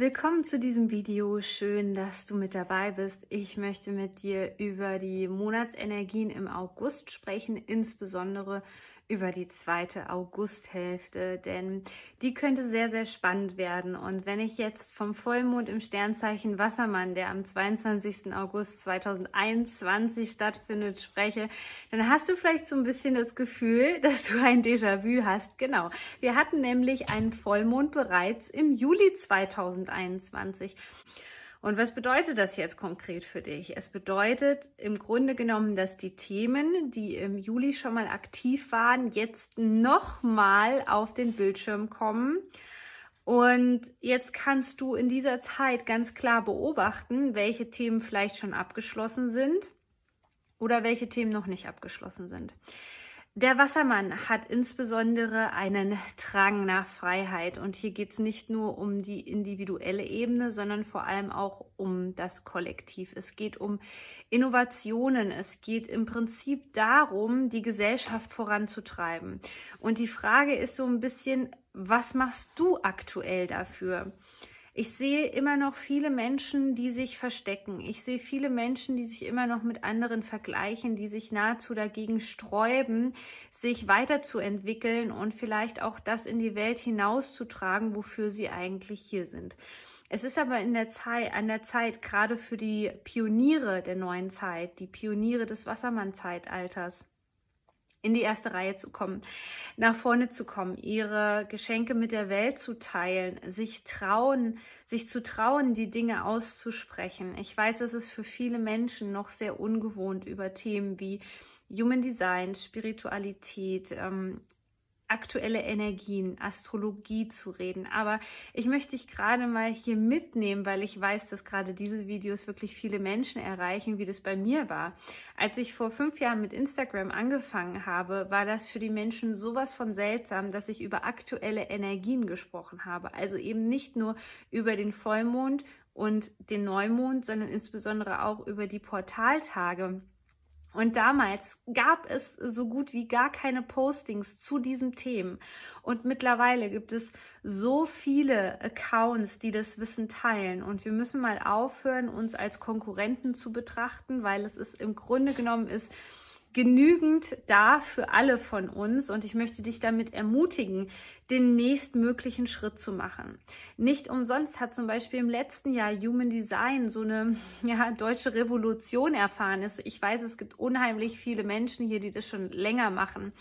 Willkommen zu diesem Video. Schön, dass du mit dabei bist. Ich möchte mit dir über die Monatsenergien im August sprechen, insbesondere über die zweite Augusthälfte, denn die könnte sehr, sehr spannend werden. Und wenn ich jetzt vom Vollmond im Sternzeichen Wassermann, der am 22. August 2021 stattfindet, spreche, dann hast du vielleicht so ein bisschen das Gefühl, dass du ein Déjà-vu hast. Genau. Wir hatten nämlich einen Vollmond bereits im Juli 2021. Und was bedeutet das jetzt konkret für dich? Es bedeutet im Grunde genommen, dass die Themen, die im Juli schon mal aktiv waren, jetzt nochmal auf den Bildschirm kommen. Und jetzt kannst du in dieser Zeit ganz klar beobachten, welche Themen vielleicht schon abgeschlossen sind oder welche Themen noch nicht abgeschlossen sind. Der Wassermann hat insbesondere einen Drang nach Freiheit und hier geht es nicht nur um die individuelle Ebene, sondern vor allem auch um das Kollektiv. Es geht um Innovationen, es geht im Prinzip darum, die Gesellschaft voranzutreiben. Und die Frage ist so ein bisschen, was machst du aktuell dafür? Ich sehe immer noch viele Menschen, die sich verstecken. Ich sehe viele Menschen, die sich immer noch mit anderen vergleichen, die sich nahezu dagegen sträuben, sich weiterzuentwickeln und vielleicht auch das in die Welt hinauszutragen, wofür sie eigentlich hier sind. Es ist aber in der Zeit, an der Zeit, gerade für die Pioniere der neuen Zeit, die Pioniere des Wassermann-Zeitalters, in die erste Reihe zu kommen, nach vorne zu kommen, ihre Geschenke mit der Welt zu teilen, sich trauen, sich zu trauen, die Dinge auszusprechen. Ich weiß, es ist für viele Menschen noch sehr ungewohnt, über Themen wie Human Design, Spiritualität, ähm, aktuelle Energien, Astrologie zu reden. Aber ich möchte dich gerade mal hier mitnehmen, weil ich weiß, dass gerade diese Videos wirklich viele Menschen erreichen, wie das bei mir war. Als ich vor fünf Jahren mit Instagram angefangen habe, war das für die Menschen sowas von seltsam, dass ich über aktuelle Energien gesprochen habe. Also eben nicht nur über den Vollmond und den Neumond, sondern insbesondere auch über die Portaltage und damals gab es so gut wie gar keine Postings zu diesem Themen. Und mittlerweile gibt es so viele Accounts, die das Wissen teilen. Und wir müssen mal aufhören, uns als Konkurrenten zu betrachten, weil es ist im Grunde genommen ist, genügend da für alle von uns und ich möchte dich damit ermutigen, den nächstmöglichen Schritt zu machen. Nicht umsonst hat zum Beispiel im letzten Jahr Human Design so eine ja, deutsche Revolution erfahren. Ich weiß, es gibt unheimlich viele Menschen hier, die das schon länger machen.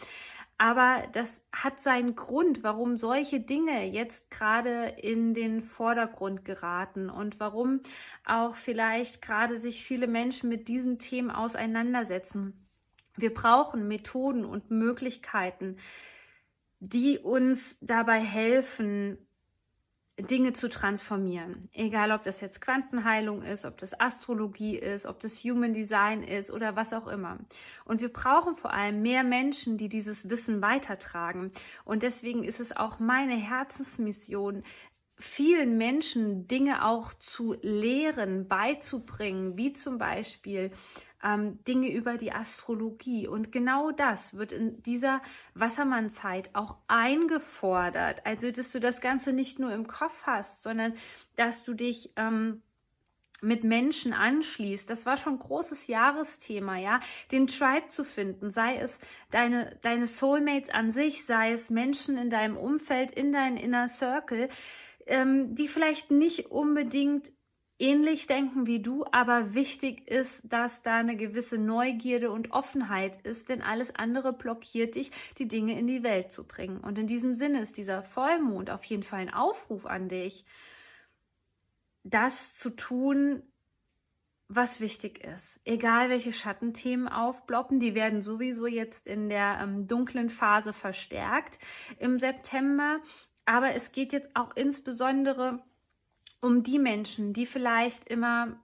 Aber das hat seinen Grund, warum solche Dinge jetzt gerade in den Vordergrund geraten und warum auch vielleicht gerade sich viele Menschen mit diesen Themen auseinandersetzen. Wir brauchen Methoden und Möglichkeiten, die uns dabei helfen, Dinge zu transformieren. Egal, ob das jetzt Quantenheilung ist, ob das Astrologie ist, ob das Human Design ist oder was auch immer. Und wir brauchen vor allem mehr Menschen, die dieses Wissen weitertragen. Und deswegen ist es auch meine Herzensmission, vielen Menschen Dinge auch zu lehren, beizubringen, wie zum Beispiel ähm, Dinge über die Astrologie. Und genau das wird in dieser Wassermann-Zeit auch eingefordert. Also, dass du das Ganze nicht nur im Kopf hast, sondern dass du dich ähm, mit Menschen anschließt. Das war schon ein großes Jahresthema, ja. Den Tribe zu finden, sei es deine, deine Soulmates an sich, sei es Menschen in deinem Umfeld, in deinem Inner Circle, ähm, die vielleicht nicht unbedingt ähnlich denken wie du, aber wichtig ist, dass da eine gewisse Neugierde und Offenheit ist, denn alles andere blockiert dich, die Dinge in die Welt zu bringen. Und in diesem Sinne ist dieser Vollmond auf jeden Fall ein Aufruf an dich, das zu tun, was wichtig ist. Egal welche Schattenthemen aufploppen, die werden sowieso jetzt in der ähm, dunklen Phase verstärkt im September. Aber es geht jetzt auch insbesondere um die Menschen, die vielleicht immer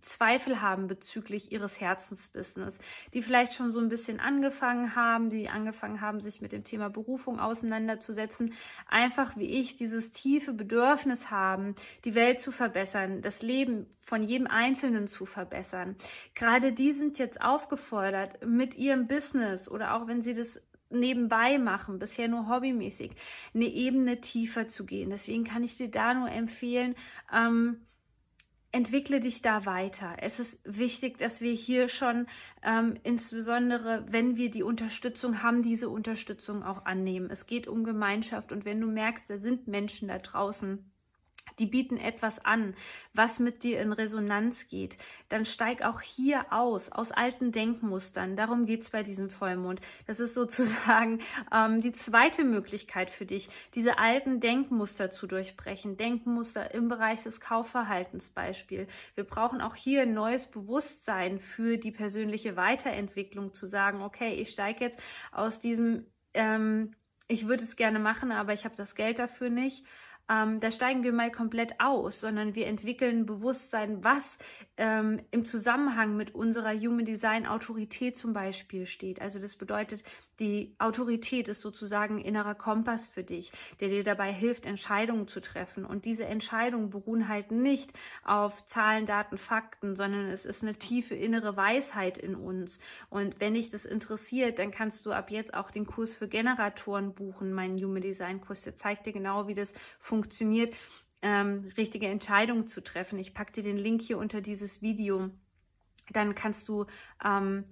Zweifel haben bezüglich ihres Herzensbusiness, die vielleicht schon so ein bisschen angefangen haben, die angefangen haben, sich mit dem Thema Berufung auseinanderzusetzen, einfach wie ich dieses tiefe Bedürfnis haben, die Welt zu verbessern, das Leben von jedem Einzelnen zu verbessern. Gerade die sind jetzt aufgefordert, mit ihrem Business oder auch wenn sie das nebenbei machen, bisher nur hobbymäßig, eine Ebene tiefer zu gehen. Deswegen kann ich dir da nur empfehlen, ähm, entwickle dich da weiter. Es ist wichtig, dass wir hier schon ähm, insbesondere, wenn wir die Unterstützung haben, diese Unterstützung auch annehmen. Es geht um Gemeinschaft und wenn du merkst, da sind Menschen da draußen, die bieten etwas an, was mit dir in Resonanz geht, dann steig auch hier aus, aus alten Denkmustern. Darum geht's bei diesem Vollmond. Das ist sozusagen ähm, die zweite Möglichkeit für dich, diese alten Denkmuster zu durchbrechen. Denkmuster im Bereich des Kaufverhaltens Beispiel. Wir brauchen auch hier ein neues Bewusstsein für die persönliche Weiterentwicklung, zu sagen, okay, ich steige jetzt aus diesem ähm, ich würde es gerne machen, aber ich habe das Geld dafür nicht ähm, da steigen wir mal komplett aus, sondern wir entwickeln Bewusstsein, was ähm, im Zusammenhang mit unserer Human Design Autorität zum Beispiel steht. Also das bedeutet, die Autorität ist sozusagen innerer Kompass für dich, der dir dabei hilft, Entscheidungen zu treffen. Und diese Entscheidungen beruhen halt nicht auf Zahlen, Daten, Fakten, sondern es ist eine tiefe innere Weisheit in uns. Und wenn dich das interessiert, dann kannst du ab jetzt auch den Kurs für Generatoren buchen, meinen Human Design Kurs. Der zeigt dir genau, wie das funktioniert, ähm, richtige Entscheidungen zu treffen. Ich packe dir den Link hier unter dieses Video. Dann kannst du ähm,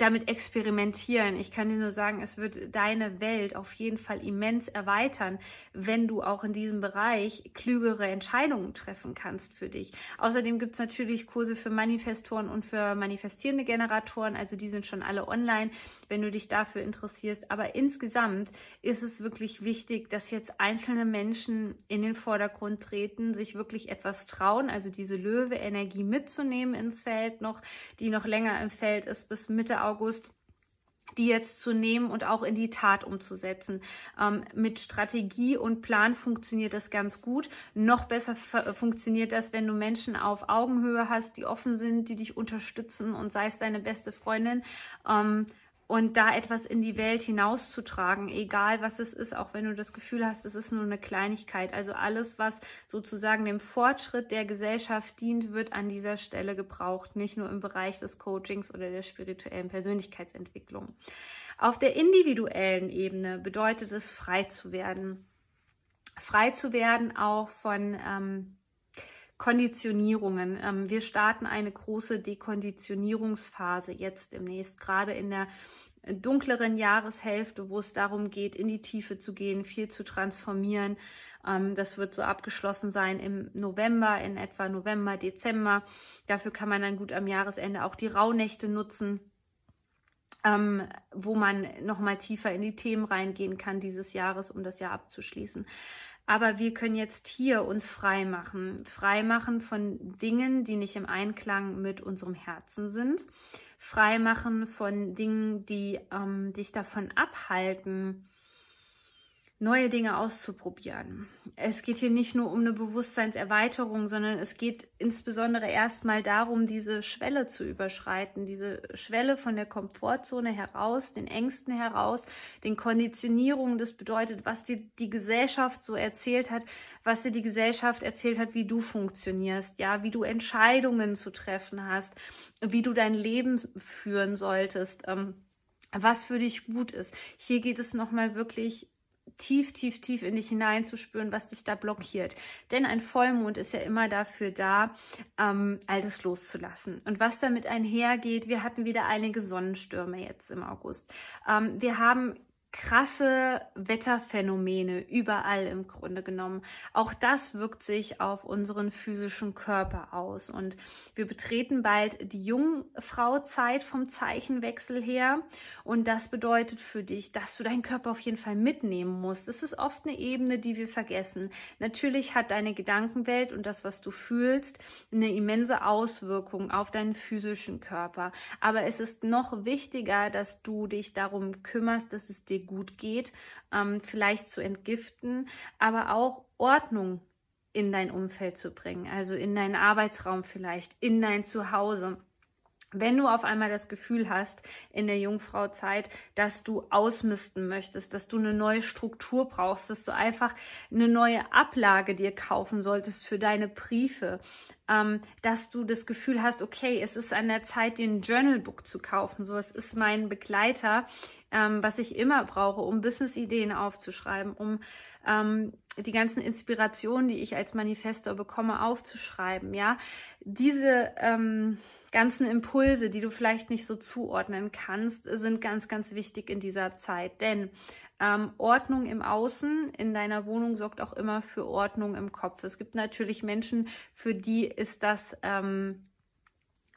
damit experimentieren. Ich kann dir nur sagen, es wird deine Welt auf jeden Fall immens erweitern, wenn du auch in diesem Bereich klügere Entscheidungen treffen kannst für dich. Außerdem gibt es natürlich Kurse für Manifestoren und für manifestierende Generatoren, also die sind schon alle online, wenn du dich dafür interessierst. Aber insgesamt ist es wirklich wichtig, dass jetzt einzelne Menschen in den Vordergrund treten, sich wirklich etwas trauen, also diese Löwe-Energie mitzunehmen ins Feld noch, die noch länger im Feld ist bis Mitte August die jetzt zu nehmen und auch in die Tat umzusetzen. Ähm, mit Strategie und Plan funktioniert das ganz gut. Noch besser funktioniert das, wenn du Menschen auf Augenhöhe hast, die offen sind, die dich unterstützen und sei es deine beste Freundin. Ähm, und da etwas in die Welt hinauszutragen, egal was es ist, auch wenn du das Gefühl hast, es ist nur eine Kleinigkeit. Also alles, was sozusagen dem Fortschritt der Gesellschaft dient, wird an dieser Stelle gebraucht, nicht nur im Bereich des Coachings oder der spirituellen Persönlichkeitsentwicklung. Auf der individuellen Ebene bedeutet es, frei zu werden. Frei zu werden auch von ähm, Konditionierungen. Ähm, wir starten eine große Dekonditionierungsphase jetzt demnächst, gerade in der dunkleren Jahreshälfte, wo es darum geht, in die Tiefe zu gehen, viel zu transformieren. Ähm, das wird so abgeschlossen sein im November, in etwa November, Dezember. Dafür kann man dann gut am Jahresende auch die Rauhnächte nutzen. Ähm, wo man nochmal tiefer in die Themen reingehen kann dieses Jahres, um das Jahr abzuschließen. Aber wir können jetzt hier uns frei machen. Frei machen von Dingen, die nicht im Einklang mit unserem Herzen sind. Frei machen von Dingen, die ähm, dich davon abhalten, neue Dinge auszuprobieren. Es geht hier nicht nur um eine Bewusstseinserweiterung, sondern es geht insbesondere erstmal darum, diese Schwelle zu überschreiten, diese Schwelle von der Komfortzone heraus, den Ängsten heraus, den Konditionierungen. Das bedeutet, was dir die Gesellschaft so erzählt hat, was dir die Gesellschaft erzählt hat, wie du funktionierst, ja, wie du Entscheidungen zu treffen hast, wie du dein Leben führen solltest. Ähm, was für dich gut ist. Hier geht es nochmal wirklich tief, tief, tief in dich hineinzuspüren, was dich da blockiert. Denn ein Vollmond ist ja immer dafür da, ähm, Altes loszulassen. Und was damit einhergeht, wir hatten wieder einige Sonnenstürme jetzt im August. Ähm, wir haben krasse Wetterphänomene überall im Grunde genommen. Auch das wirkt sich auf unseren physischen Körper aus. Und wir betreten bald die Jungfrauzeit vom Zeichenwechsel her. Und das bedeutet für dich, dass du deinen Körper auf jeden Fall mitnehmen musst. Das ist oft eine Ebene, die wir vergessen. Natürlich hat deine Gedankenwelt und das, was du fühlst, eine immense Auswirkung auf deinen physischen Körper. Aber es ist noch wichtiger, dass du dich darum kümmerst, dass es dir dir gut geht, ähm, vielleicht zu entgiften, aber auch Ordnung in dein Umfeld zu bringen, also in deinen Arbeitsraum vielleicht, in dein Zuhause. Wenn du auf einmal das Gefühl hast in der Jungfrauzeit, dass du ausmisten möchtest, dass du eine neue Struktur brauchst, dass du einfach eine neue Ablage dir kaufen solltest für deine Briefe, ähm, dass du das Gefühl hast, okay, es ist an der Zeit, dir ein Journalbook zu kaufen. So, es ist mein Begleiter, ähm, was ich immer brauche, um Business-Ideen aufzuschreiben, um ähm, die ganzen Inspirationen, die ich als Manifestor bekomme, aufzuschreiben. Ja, diese ähm, ganzen Impulse, die du vielleicht nicht so zuordnen kannst, sind ganz, ganz wichtig in dieser Zeit. Denn ähm, Ordnung im Außen in deiner Wohnung sorgt auch immer für Ordnung im Kopf. Es gibt natürlich Menschen, für die ist das ähm,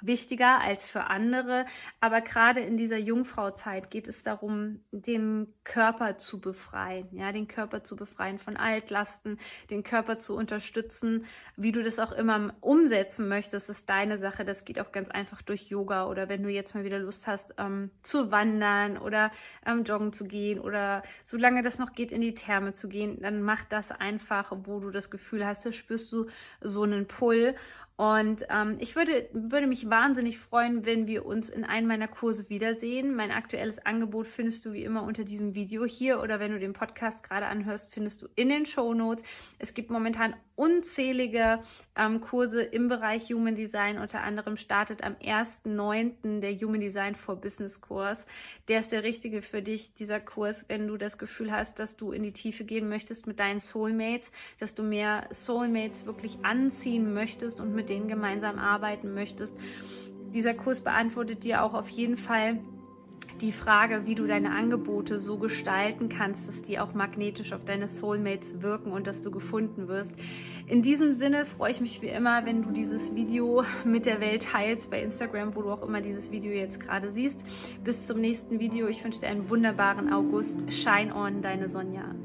wichtiger als für andere. Aber gerade in dieser Jungfrauzeit geht es darum, den Körper zu befreien, ja, den Körper zu befreien von Altlasten, den Körper zu unterstützen. Wie du das auch immer umsetzen möchtest, ist deine Sache. Das geht auch ganz einfach durch Yoga oder wenn du jetzt mal wieder Lust hast, ähm, zu wandern oder ähm, joggen zu gehen oder solange das noch geht, in die Therme zu gehen, dann mach das einfach, wo du das Gefühl hast, da spürst du so einen Pull und ähm, ich würde, würde mich wahnsinnig freuen, wenn wir uns in einem meiner Kurse wiedersehen. Mein aktuelles Angebot findest du wie immer unter diesem Video hier oder wenn du den Podcast gerade anhörst, findest du in den Show Notes. Es gibt momentan unzählige ähm, Kurse im Bereich Human Design. Unter anderem startet am 1.9. der Human Design for Business Kurs. Der ist der richtige für dich, dieser Kurs, wenn du das Gefühl hast, dass du in die Tiefe gehen möchtest mit deinen Soulmates, dass du mehr Soulmates wirklich anziehen möchtest und mit denen gemeinsam arbeiten möchtest. Dieser Kurs beantwortet dir auch auf jeden Fall die Frage, wie du deine Angebote so gestalten kannst, dass die auch magnetisch auf deine Soulmates wirken und dass du gefunden wirst. In diesem Sinne freue ich mich wie immer, wenn du dieses Video mit der Welt teilst bei Instagram, wo du auch immer dieses Video jetzt gerade siehst. Bis zum nächsten Video. Ich wünsche dir einen wunderbaren August. Shine on, deine Sonja.